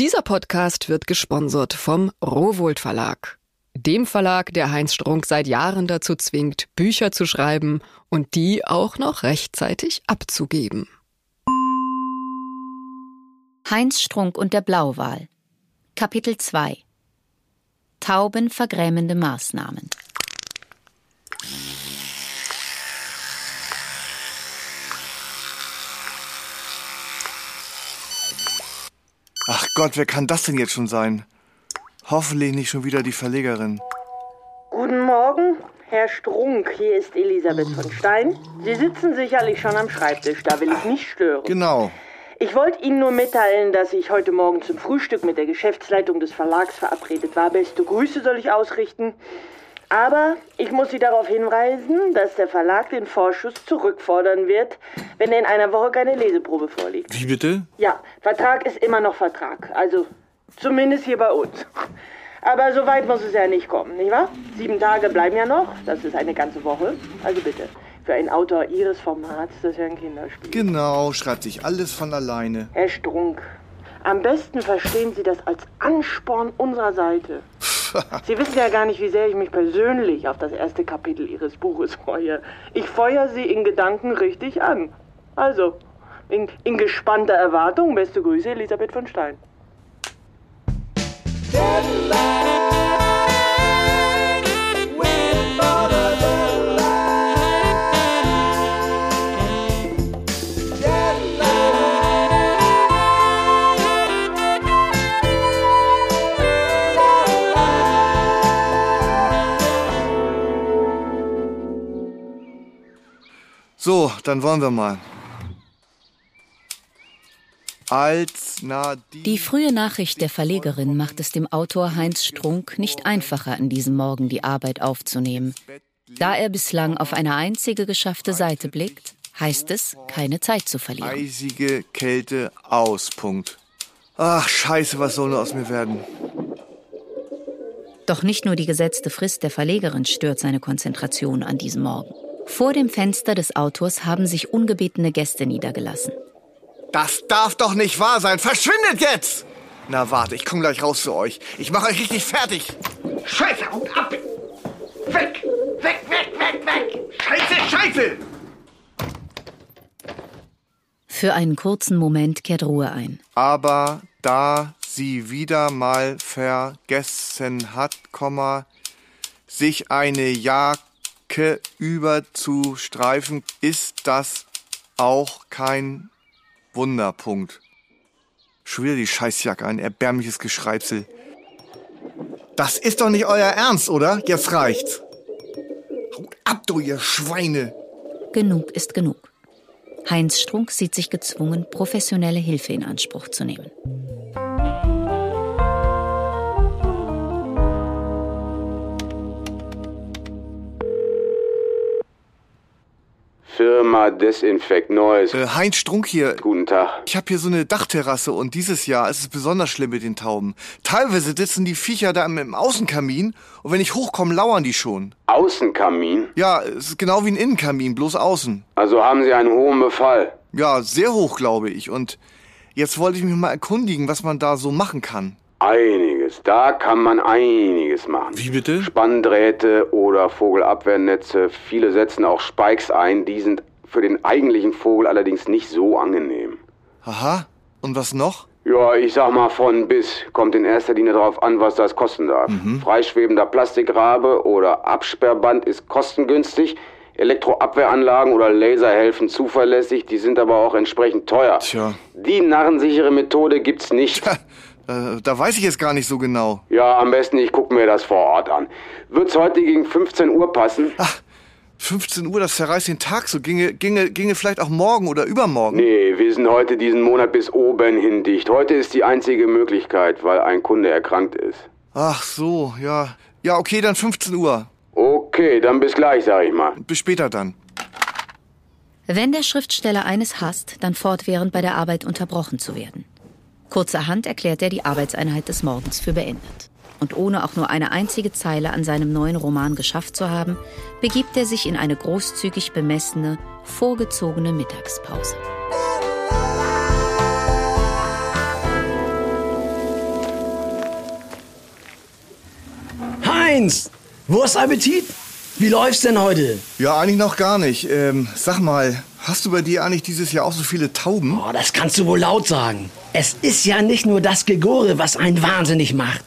Dieser Podcast wird gesponsert vom Rowold Verlag. Dem Verlag, der Heinz Strunk seit Jahren dazu zwingt, Bücher zu schreiben und die auch noch rechtzeitig abzugeben. Heinz Strunk und der Blauwal. Kapitel 2 Tauben vergrämende Maßnahmen. Ach Gott, wer kann das denn jetzt schon sein? Hoffentlich nicht schon wieder die Verlegerin. Guten Morgen, Herr Strunk. Hier ist Elisabeth von Stein. Sie sitzen sicherlich schon am Schreibtisch, da will ich nicht stören. Genau. Ich wollte Ihnen nur mitteilen, dass ich heute Morgen zum Frühstück mit der Geschäftsleitung des Verlags verabredet war. Beste Grüße soll ich ausrichten. Aber ich muss Sie darauf hinweisen, dass der Verlag den Vorschuss zurückfordern wird, wenn er in einer Woche keine Leseprobe vorliegt. Wie bitte? Ja, Vertrag ist immer noch Vertrag. Also zumindest hier bei uns. Aber so weit muss es ja nicht kommen, nicht wahr? Sieben Tage bleiben ja noch. Das ist eine ganze Woche. Also bitte. Für einen Autor Ihres Formats, das ist ja ein Kinderspiel. Genau, schreibt sich alles von alleine. Herr Strunk, am besten verstehen Sie das als Ansporn unserer Seite. Sie wissen ja gar nicht, wie sehr ich mich persönlich auf das erste Kapitel Ihres Buches freue. Ich feuer Sie in Gedanken richtig an. Also, in, in gespannter Erwartung, beste Grüße, Elisabeth von Stein. So, dann wollen wir mal. Als Nadine. Die frühe Nachricht der Verlegerin macht es dem Autor Heinz Strunk nicht einfacher, an diesem Morgen die Arbeit aufzunehmen. Da er bislang auf eine einzige geschaffte Seite blickt, heißt es, keine Zeit zu verlieren. Eisige Kälte aus. Punkt. Ach, scheiße, was soll nur aus mir werden? Doch nicht nur die gesetzte Frist der Verlegerin stört seine Konzentration an diesem Morgen. Vor dem Fenster des Autors haben sich ungebetene Gäste niedergelassen. Das darf doch nicht wahr sein. Verschwindet jetzt! Na warte, ich komme gleich raus zu euch. Ich mache euch richtig fertig. Scheiße, haut ab! Weg! Weg, weg, weg, weg! Scheiße, Scheiße! Für einen kurzen Moment kehrt Ruhe ein. Aber da sie wieder mal vergessen hat, sich eine Jacke überzustreifen, ist das auch kein Wunderpunkt. Schon wieder die Scheißjacke, ein erbärmliches Geschreibsel. Das ist doch nicht euer Ernst, oder? Jetzt reicht's. Haut ab, du ihr Schweine! Genug ist genug. Heinz Strunk sieht sich gezwungen, professionelle Hilfe in Anspruch zu nehmen. Desinfekt Neues. Äh, Heinz Strunk hier. Guten Tag. Ich habe hier so eine Dachterrasse und dieses Jahr ist es besonders schlimm mit den Tauben. Teilweise sitzen die Viecher da im, im Außenkamin und wenn ich hochkomme, lauern die schon. Außenkamin? Ja, es ist genau wie ein Innenkamin, bloß außen. Also haben Sie einen hohen Befall. Ja, sehr hoch, glaube ich. Und jetzt wollte ich mich mal erkundigen, was man da so machen kann. Einiges. Da kann man einiges machen. Wie bitte? Spanndrähte oder Vogelabwehrnetze. Viele setzen auch Spikes ein. Die sind für den eigentlichen Vogel allerdings nicht so angenehm. Aha. Und was noch? Ja, ich sag mal von bis. Kommt in erster Linie darauf an, was das kosten darf. Freischwebender Plastikrabe oder Absperrband ist kostengünstig. Elektroabwehranlagen oder Laser helfen zuverlässig, die sind aber auch entsprechend teuer. Tja. Die narrensichere Methode gibt's nicht. Äh, da weiß ich jetzt gar nicht so genau. Ja, am besten ich gucke mir das vor Ort an. Wird's heute gegen 15 Uhr passen? Ach, 15 Uhr, das zerreißt den Tag so. Ginge, ginge, ginge vielleicht auch morgen oder übermorgen. Nee, wir sind heute diesen Monat bis oben hin dicht. Heute ist die einzige Möglichkeit, weil ein Kunde erkrankt ist. Ach so, ja. Ja, okay, dann 15 Uhr. Okay, dann bis gleich, sag ich mal. Bis später dann. Wenn der Schriftsteller eines hasst, dann fortwährend bei der Arbeit unterbrochen zu werden. Kurzerhand erklärt er die Arbeitseinheit des Morgens für beendet und ohne auch nur eine einzige Zeile an seinem neuen Roman geschafft zu haben, begibt er sich in eine großzügig bemessene, vorgezogene Mittagspause. Heinz, wo ist Appetit? Wie läuft's denn heute? Ja, eigentlich noch gar nicht. Ähm, sag mal, hast du bei dir eigentlich dieses Jahr auch so viele Tauben? Oh, das kannst du wohl laut sagen. Es ist ja nicht nur das Gegore, was einen wahnsinnig macht.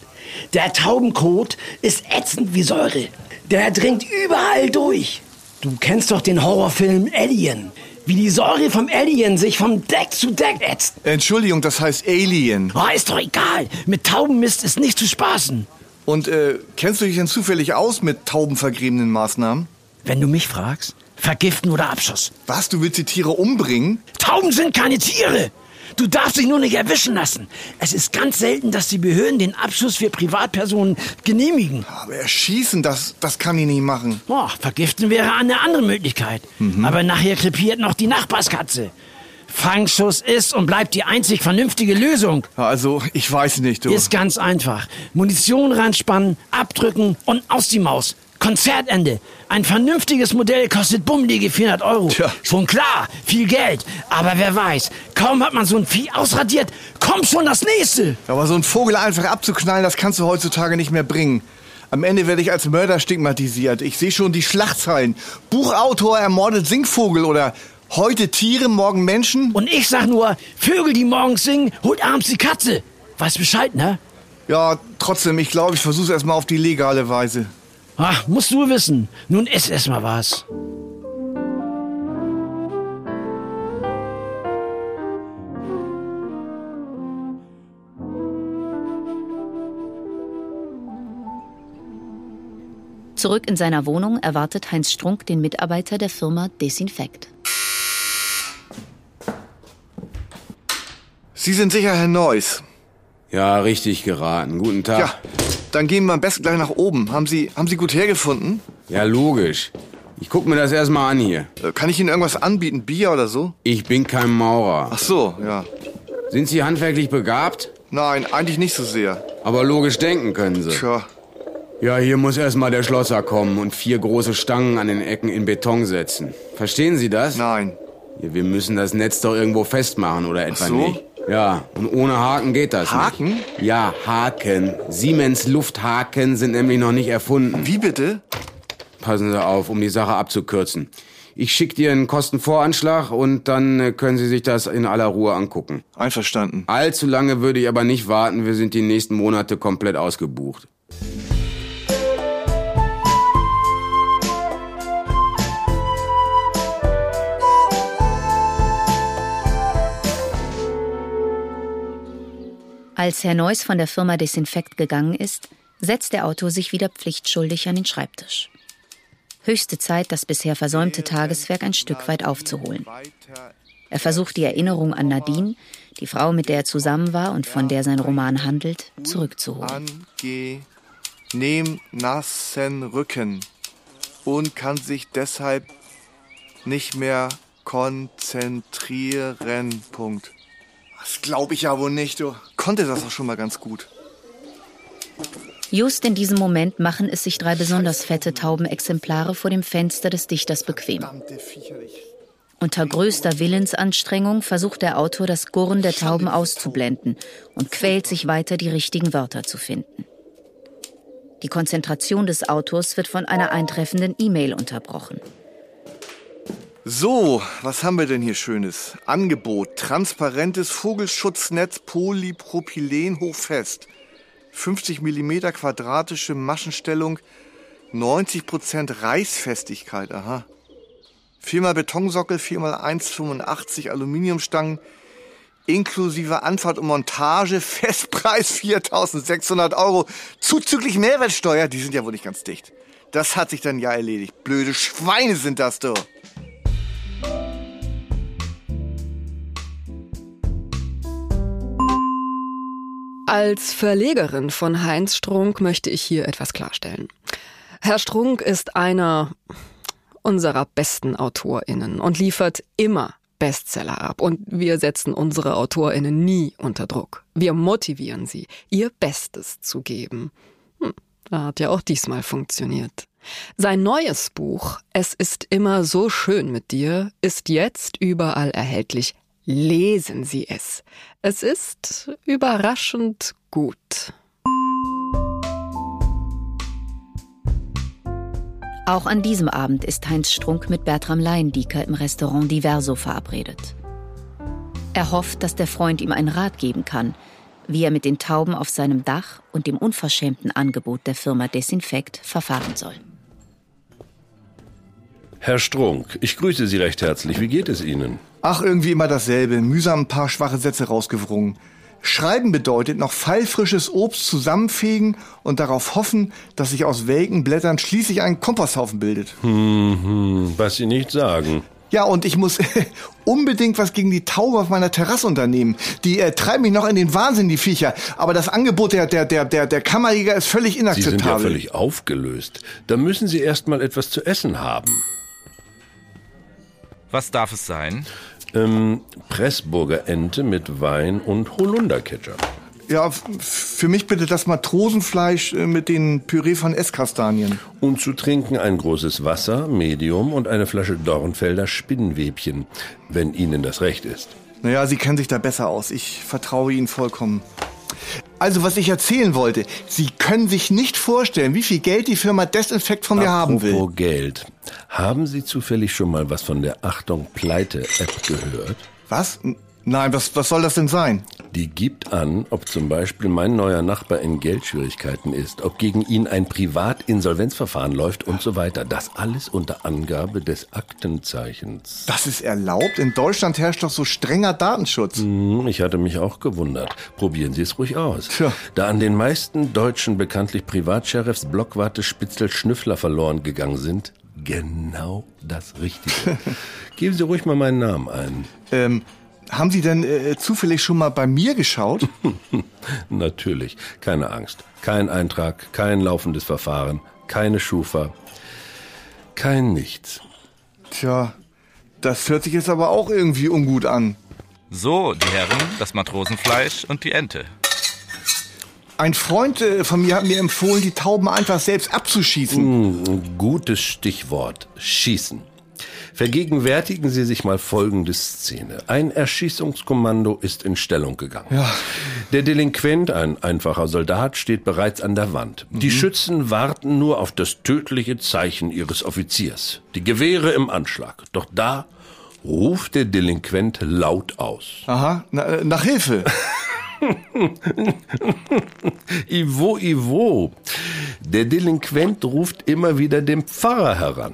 Der Taubenkot ist ätzend wie Säure. Der dringt überall durch. Du kennst doch den Horrorfilm Alien. Wie die Säure vom Alien sich vom Deck zu Deck ätzt. Entschuldigung, das heißt Alien. Oh, ist doch egal. Mit Taubenmist ist nicht zu spaßen. Und äh, kennst du dich denn zufällig aus mit taubenvergräbenden Maßnahmen? Wenn du mich fragst, vergiften oder Abschuss. Was, du willst die Tiere umbringen? Tauben sind keine Tiere. Du darfst dich nur nicht erwischen lassen. Es ist ganz selten, dass die Behörden den Abschuss für Privatpersonen genehmigen. Aber erschießen, das, das kann ich nicht machen. Oh, vergiften wäre eine andere Möglichkeit. Aber nachher krepiert noch die Nachbarskatze. Fangschuss ist und bleibt die einzig vernünftige Lösung. Also, ich weiß nicht, du. Ist ganz einfach. Munition ranspannen, abdrücken und aus die Maus. Konzertende. Ein vernünftiges Modell kostet bummelige 400 Euro. Tja. Schon klar, viel Geld. Aber wer weiß, kaum hat man so ein Vieh ausradiert, kommt schon das nächste. Aber so einen Vogel einfach abzuknallen, das kannst du heutzutage nicht mehr bringen. Am Ende werde ich als Mörder stigmatisiert. Ich sehe schon die Schlagzeilen. Buchautor ermordet Singvogel oder heute Tiere, morgen Menschen. Und ich sag nur, Vögel, die morgens singen, holt abends die Katze. Weißt Bescheid, ne? Ja, trotzdem, ich glaube, ich versuche es erstmal auf die legale Weise. Ach, musst du wissen. Nun ess erst mal was. Zurück in seiner Wohnung erwartet Heinz Strunk den Mitarbeiter der Firma Desinfekt. Sie sind sicher Herr Neuss. Ja, richtig geraten. Guten Tag. Ja, dann gehen wir am besten gleich nach oben. Haben Sie, haben Sie gut hergefunden? Ja, logisch. Ich guck mir das erstmal an hier. Äh, Kann ich Ihnen irgendwas anbieten? Bier oder so? Ich bin kein Maurer. Ach so, ja. Sind Sie handwerklich begabt? Nein, eigentlich nicht so sehr. Aber logisch denken können Sie. Tja, Ja, hier muss erstmal der Schlosser kommen und vier große Stangen an den Ecken in Beton setzen. Verstehen Sie das? nein. Ja, wir müssen das Netz doch irgendwo festmachen oder etwa so? nicht. Ja, und ohne Haken geht das Haken? nicht. Ja, Haken. Siemens Lufthaken sind nämlich noch nicht erfunden. Wie bitte? Passen Sie auf, um die Sache abzukürzen. Ich schicke dir einen Kostenvoranschlag und dann äh, können Sie sich das in aller Ruhe angucken. Einverstanden. Allzu lange würde ich aber nicht warten. Wir sind die nächsten Monate komplett ausgebucht. Als Herr Neuss von der Firma Desinfekt gegangen ist, setzt der Autor sich wieder pflichtschuldig an den Schreibtisch. Höchste Zeit, das bisher versäumte Tageswerk ein Stück weit aufzuholen. Er versucht die Erinnerung an Nadine, die Frau, mit der er zusammen war und von der sein Roman handelt, zurückzuholen. Angenehm nassen Rücken und kann sich deshalb nicht mehr konzentrieren. Punkt. Das glaube ich ja wohl nicht, du. Konnte das auch schon mal ganz gut. Just in diesem Moment machen es sich drei besonders fette Taubenexemplare vor dem Fenster des Dichters bequem. Unter größter Willensanstrengung versucht der Autor, das Gurren der Tauben auszublenden und quält sich weiter, die richtigen Wörter zu finden. Die Konzentration des Autors wird von einer eintreffenden E-Mail unterbrochen. So, was haben wir denn hier Schönes? Angebot. Transparentes Vogelschutznetz Polypropylen hochfest. 50 mm quadratische Maschenstellung. 90% Reißfestigkeit, aha. Viermal Betonsockel, viermal 1,85 Aluminiumstangen. Inklusive Anfahrt und Montage. Festpreis 4.600 Euro. Zuzüglich Mehrwertsteuer. Die sind ja wohl nicht ganz dicht. Das hat sich dann ja erledigt. Blöde Schweine sind das doch. Als Verlegerin von Heinz Strunk möchte ich hier etwas klarstellen. Herr Strunk ist einer unserer besten AutorInnen und liefert immer Bestseller ab. Und wir setzen unsere AutorInnen nie unter Druck. Wir motivieren sie, ihr Bestes zu geben. Hm, hat ja auch diesmal funktioniert. Sein neues Buch Es ist immer so schön mit dir ist jetzt überall erhältlich. Lesen Sie es. Es ist überraschend gut. Auch an diesem Abend ist Heinz Strunk mit Bertram Leyendieker im Restaurant Diverso verabredet. Er hofft, dass der Freund ihm einen Rat geben kann, wie er mit den Tauben auf seinem Dach und dem unverschämten Angebot der Firma Desinfekt verfahren soll. Herr Strunk, ich grüße Sie recht herzlich. Wie geht es Ihnen? Ach, irgendwie immer dasselbe. Mühsam ein paar schwache Sätze rausgewrungen. Schreiben bedeutet noch pfeilfrisches Obst zusammenfegen und darauf hoffen, dass sich aus welken Blättern schließlich ein Komposthaufen bildet. Hm, hm, was Sie nicht sagen. Ja, und ich muss unbedingt was gegen die Taube auf meiner Terrasse unternehmen. Die äh, treiben mich noch in den Wahnsinn, die Viecher. Aber das Angebot der, der, der, der, der Kammerjäger ist völlig inakzeptabel. Sie sind ja völlig aufgelöst. Da müssen Sie erst mal etwas zu essen haben. Was darf es sein? Ähm, Pressburger Ente mit Wein und Holunderketchup. Ja, für mich bitte das Matrosenfleisch äh, mit den Püree von Esskastanien. Und zu trinken ein großes Wasser, Medium und eine Flasche Dornfelder Spinnwebchen, wenn Ihnen das recht ist. Naja, Sie kennen sich da besser aus. Ich vertraue Ihnen vollkommen. Also, was ich erzählen wollte, Sie können sich nicht vorstellen, wie viel Geld die Firma Desinfekt von mir haben will. Apropos Geld. Haben Sie zufällig schon mal was von der Achtung Pleite-App gehört? Was? Nein, was, was soll das denn sein? Die gibt an, ob zum Beispiel mein neuer Nachbar in Geldschwierigkeiten ist, ob gegen ihn ein Privatinsolvenzverfahren läuft und so weiter. Das alles unter Angabe des Aktenzeichens. Das ist erlaubt? In Deutschland herrscht doch so strenger Datenschutz. Hm, ich hatte mich auch gewundert. Probieren Sie es ruhig aus. Tja. Da an den meisten Deutschen bekanntlich Privatsheriffs, Blockwarte, Spitzel, Schnüffler verloren gegangen sind, genau das Richtige. Geben Sie ruhig mal meinen Namen ein. Ähm, haben Sie denn äh, zufällig schon mal bei mir geschaut? Natürlich, keine Angst. Kein Eintrag, kein laufendes Verfahren, keine Schufa, kein nichts. Tja, das hört sich jetzt aber auch irgendwie ungut an. So, die Herren, das Matrosenfleisch und die Ente. Ein Freund äh, von mir hat mir empfohlen, die Tauben einfach selbst abzuschießen. Hm, gutes Stichwort. Schießen. Vergegenwärtigen Sie sich mal folgende Szene. Ein Erschießungskommando ist in Stellung gegangen. Ja. Der Delinquent, ein einfacher Soldat, steht bereits an der Wand. Die Mhm. Schützen warten nur auf das tödliche Zeichen ihres Offiziers. Die Gewehre im Anschlag. Doch da ruft der Delinquent laut aus. Aha, na, äh, nach Hilfe. Ivo, Ivo. Der Delinquent ruft immer wieder den Pfarrer heran.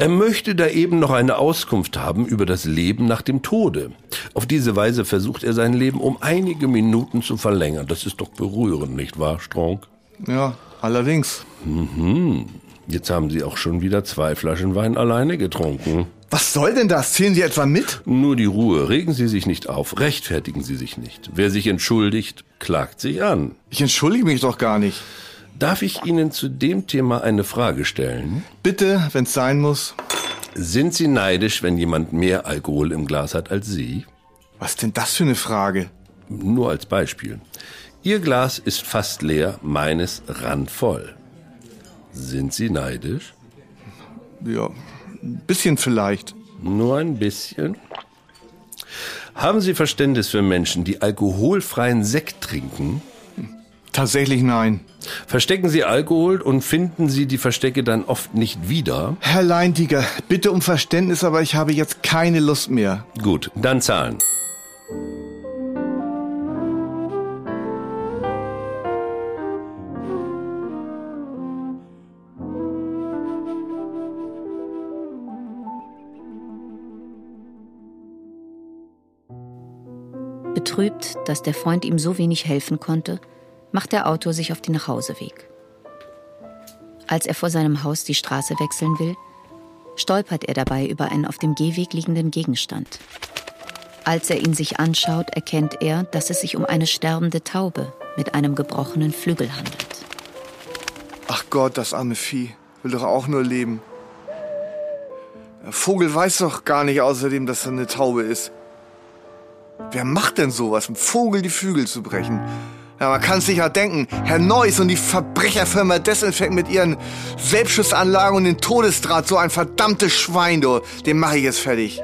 Er möchte da eben noch eine Auskunft haben über das Leben nach dem Tode. Auf diese Weise versucht er sein Leben um einige Minuten zu verlängern. Das ist doch berührend, nicht wahr, Strong? Ja, allerdings. Mhm. Jetzt haben Sie auch schon wieder zwei Flaschen Wein alleine getrunken. Was soll denn das? Zählen Sie etwa mit? Nur die Ruhe. Regen Sie sich nicht auf. Rechtfertigen Sie sich nicht. Wer sich entschuldigt, klagt sich an. Ich entschuldige mich doch gar nicht. Darf ich Ihnen zu dem Thema eine Frage stellen? Bitte, wenn's sein muss. Sind Sie neidisch, wenn jemand mehr Alkohol im Glas hat als Sie? Was denn das für eine Frage? Nur als Beispiel. Ihr Glas ist fast leer, meines randvoll. Sind Sie neidisch? Ja, ein bisschen vielleicht. Nur ein bisschen? Haben Sie Verständnis für Menschen, die alkoholfreien Sekt trinken? Tatsächlich nein. Verstecken Sie Alkohol und finden Sie die Verstecke dann oft nicht wieder? Herr Leintiger, bitte um Verständnis, aber ich habe jetzt keine Lust mehr. Gut, dann zahlen. Betrübt, dass der Freund ihm so wenig helfen konnte, macht der Autor sich auf den Nachhauseweg. Als er vor seinem Haus die Straße wechseln will, stolpert er dabei über einen auf dem Gehweg liegenden Gegenstand. Als er ihn sich anschaut, erkennt er, dass es sich um eine sterbende Taube mit einem gebrochenen Flügel handelt. Ach Gott, das arme Vieh. Will doch auch nur leben. Der Vogel weiß doch gar nicht außerdem, dass er eine Taube ist. Wer macht denn sowas, einem Vogel die Flügel zu brechen? Ja, man kann sich ja denken, Herr Neuss und die Verbrecherfirma Desinfekt mit ihren Selbstschussanlagen und den Todesdraht, so ein verdammtes Schwein, du, den mache ich jetzt fertig.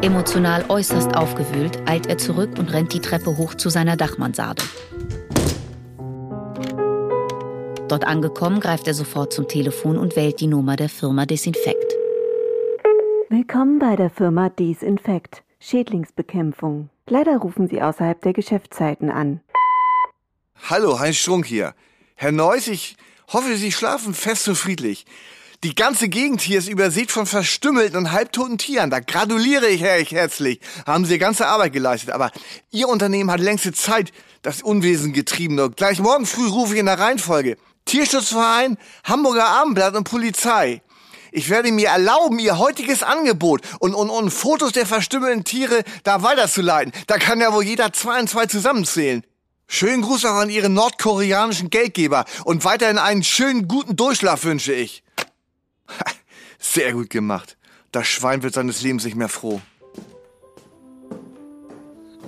Emotional äußerst aufgewühlt eilt er zurück und rennt die Treppe hoch zu seiner Dachmansarde. Dort angekommen, greift er sofort zum Telefon und wählt die Nummer der Firma Desinfekt. Willkommen bei der Firma Desinfekt, Schädlingsbekämpfung. Leider rufen Sie außerhalb der Geschäftszeiten an. Hallo, Heinz Strunk hier. Herr Neuss, ich hoffe, Sie schlafen fest und friedlich. Die ganze Gegend hier ist übersät von verstümmelten und halbtoten Tieren. Da gratuliere ich euch herzlich. Haben Sie ganze Arbeit geleistet. Aber Ihr Unternehmen hat längste Zeit das Unwesen getrieben. Und gleich morgen früh rufe ich in der Reihenfolge. Tierschutzverein, Hamburger Abendblatt und Polizei. Ich werde mir erlauben, Ihr heutiges Angebot und, und, und Fotos der verstümmelten Tiere da weiterzuleiten. Da kann ja wohl jeder zwei und zwei zusammenzählen. Schönen Gruß auch an Ihren nordkoreanischen Geldgeber und weiterhin einen schönen guten Durchschlaf wünsche ich. Sehr gut gemacht. Das Schwein wird seines Lebens nicht mehr froh.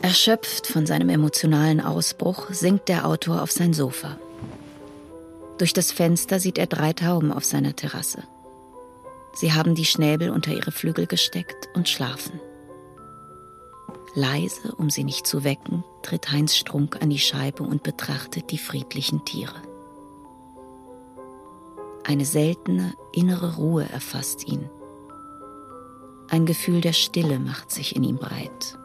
Erschöpft von seinem emotionalen Ausbruch sinkt der Autor auf sein Sofa. Durch das Fenster sieht er drei Tauben auf seiner Terrasse. Sie haben die Schnäbel unter ihre Flügel gesteckt und schlafen. Leise, um sie nicht zu wecken, tritt Heinz Strunk an die Scheibe und betrachtet die friedlichen Tiere. Eine seltene innere Ruhe erfasst ihn. Ein Gefühl der Stille macht sich in ihm breit.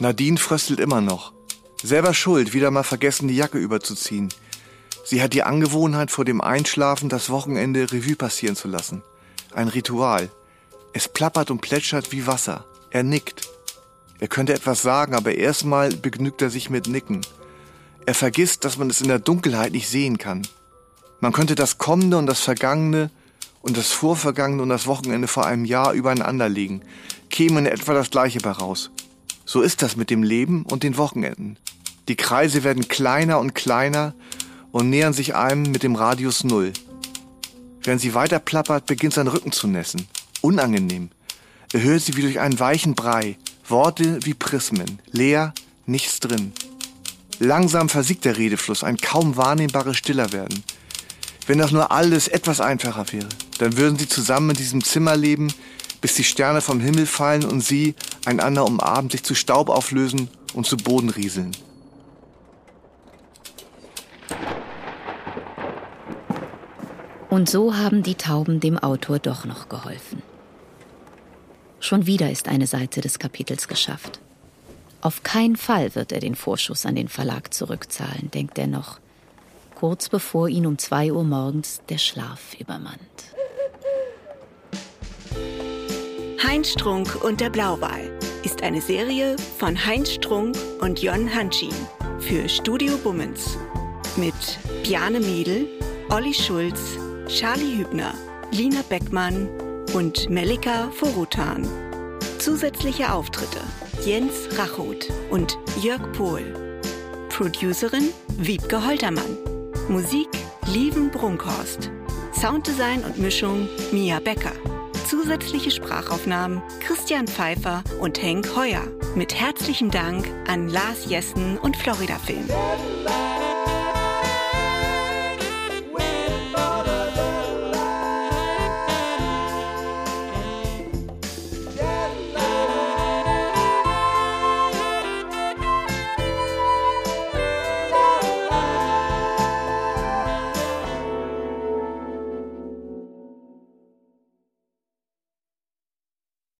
Nadine fröstelt immer noch. Selber schuld, wieder mal vergessen, die Jacke überzuziehen. Sie hat die Angewohnheit, vor dem Einschlafen das Wochenende Revue passieren zu lassen. Ein Ritual. Es plappert und plätschert wie Wasser. Er nickt. Er könnte etwas sagen, aber erstmal begnügt er sich mit Nicken. Er vergisst, dass man es in der Dunkelheit nicht sehen kann. Man könnte das Kommende und das Vergangene und das Vorvergangene und das Wochenende vor einem Jahr übereinander legen, käme in etwa das Gleiche bei raus. So ist das mit dem Leben und den Wochenenden. Die Kreise werden kleiner und kleiner und nähern sich einem mit dem Radius Null. Wenn sie weiter plappert, beginnt sein Rücken zu nässen. Unangenehm. Er hört sie wie durch einen weichen Brei. Worte wie Prismen. Leer, nichts drin. Langsam versiegt der Redefluss, ein kaum wahrnehmbares Stillerwerden. Wenn doch nur alles etwas einfacher wäre, dann würden sie zusammen in diesem Zimmer leben, bis die Sterne vom Himmel fallen und sie, einander umarmend, sich zu Staub auflösen und zu Boden rieseln. Und so haben die Tauben dem Autor doch noch geholfen. Schon wieder ist eine Seite des Kapitels geschafft. Auf keinen Fall wird er den Vorschuss an den Verlag zurückzahlen, denkt er noch, kurz bevor ihn um zwei Uhr morgens der Schlaf übermannt. Heinz Strunk und der Blauwal ist eine Serie von Heinz Strunk und Jon Hanschin für Studio Bummens mit Bjane Mädel, Olli Schulz, Charlie Hübner, Lina Beckmann und Melika Forutan. Zusätzliche Auftritte Jens Rachut und Jörg Pohl. Producerin Wiebke Holtermann. Musik Lieven Brunkhorst. Sounddesign und Mischung Mia Becker. Zusätzliche Sprachaufnahmen Christian Pfeiffer und Henk Heuer. Mit herzlichem Dank an Lars Jessen und Florida Film.